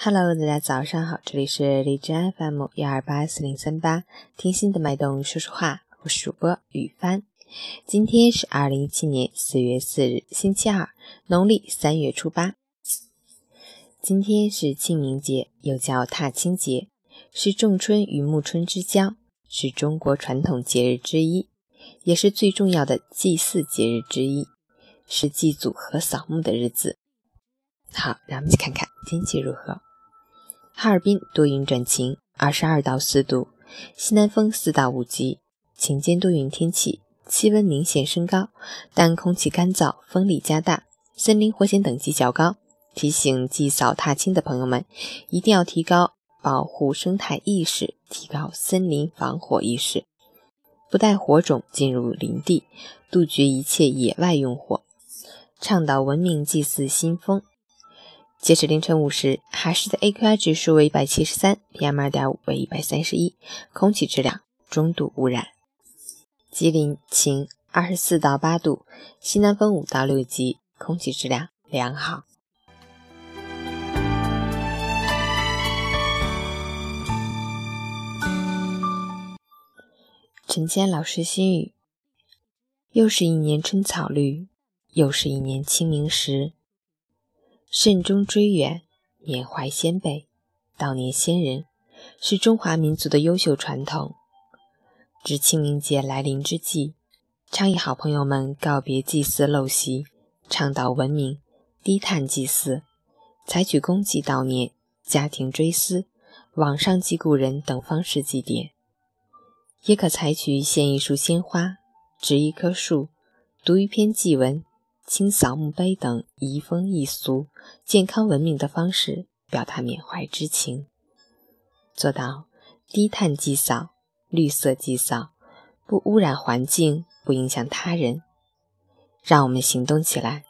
Hello，大家早上好，这里是荔枝 FM 幺二八四零三八，听心的脉动说说话，我是主播雨帆。今天是二零一七年四月四日，星期二，农历三月初八。今天是清明节，又叫踏青节，是仲春与暮春之交，是中国传统节日之一，也是最重要的祭祀节日之一，是祭祖和扫墓的日子。好，让我们去看看天气如何。哈尔滨多云转晴，二十二到四度，西南风四到五级，晴间多云天气，气温明显升高，但空气干燥，风力加大，森林火险等级较高。提醒祭扫踏青的朋友们，一定要提高保护生态意识，提高森林防火意识，不带火种进入林地，杜绝一切野外用火，倡导文明祭祀新风。截止凌晨五时，哈市的 AQI 指数为一百七十三，PM 二点五为一百三十一，空气质量中度污染。吉林晴，二十四到八度，西南风五到六级，空气质量良好。陈坚老师心语：又是一年春草绿，又是一年清明时。慎终追远，缅怀先辈，悼念先人，是中华民族的优秀传统。值清明节来临之际，倡议好朋友们告别祭祀陋习，倡导文明低碳祭祀，采取公祭悼念、家庭追思、网上祭故人等方式祭奠，也可采取献一束鲜花、植一棵树、读一篇祭文。清扫墓碑等移风易俗、健康文明的方式表达缅怀之情，做到低碳祭扫、绿色祭扫，不污染环境，不影响他人。让我们行动起来，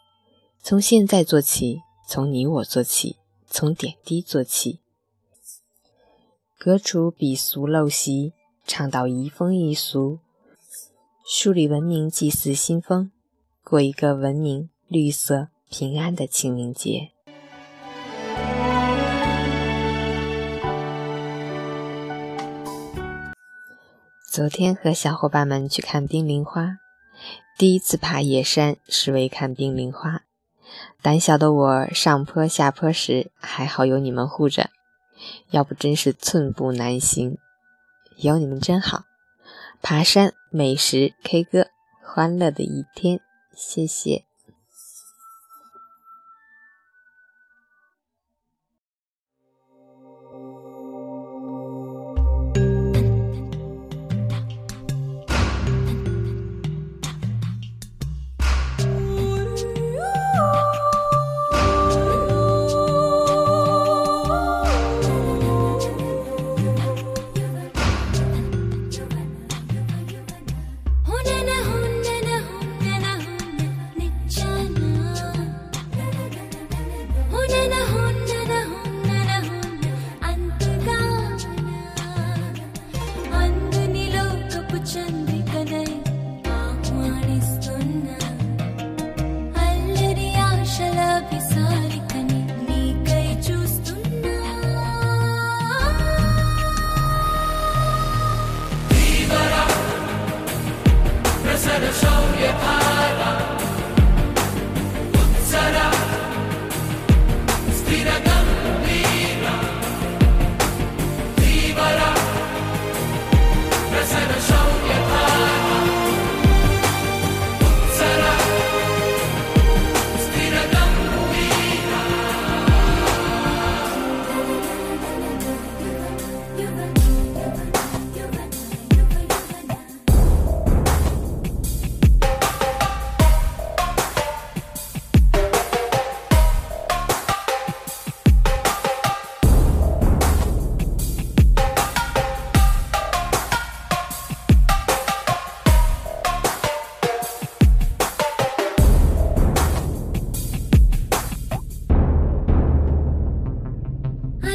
从现在做起，从你我做起，从点滴做起，革除鄙俗陋习，倡导移风易俗，树立文明祭祀新风。过一个文明、绿色、平安的清明节。昨天和小伙伴们去看冰凌花，第一次爬野山是为看冰凌花。胆小的我上坡下坡时，还好有你们护着，要不真是寸步难行。有你们真好，爬山、美食、K 歌，欢乐的一天。谢谢。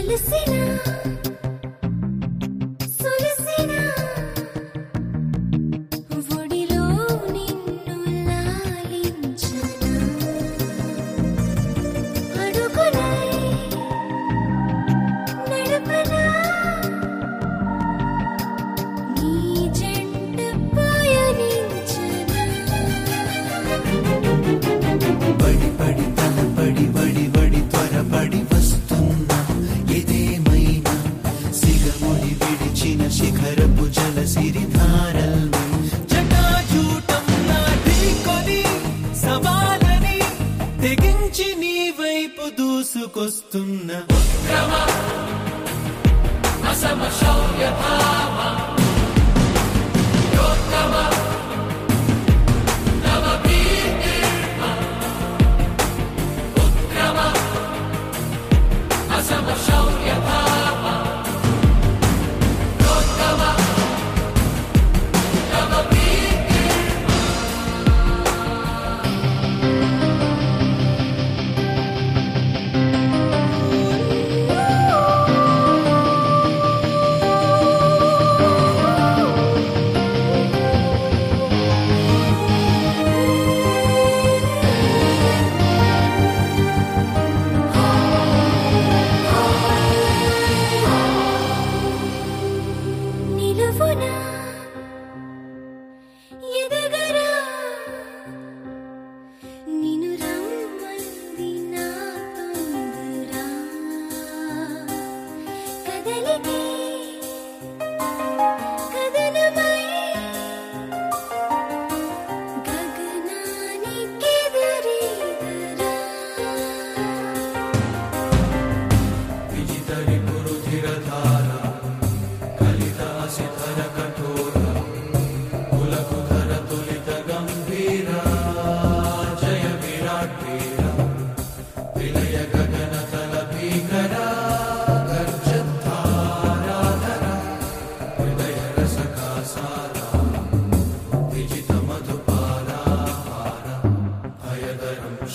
felicidad. వస్తున్న ఉక్రమ అసమ శౌర్య భావ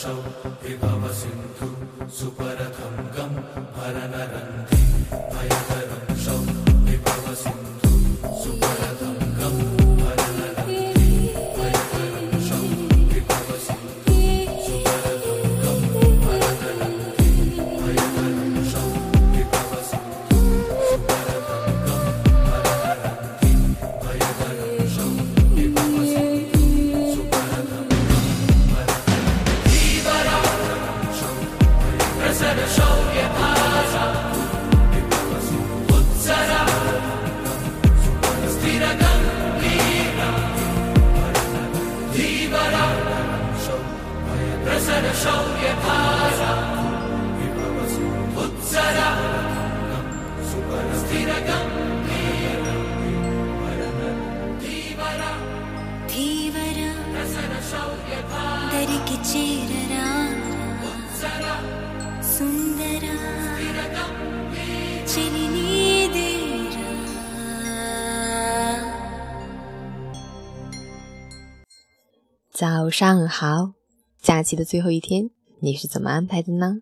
विभव सिन्धु भवना र 早上好。假期的最后一天你是怎么安排的呢？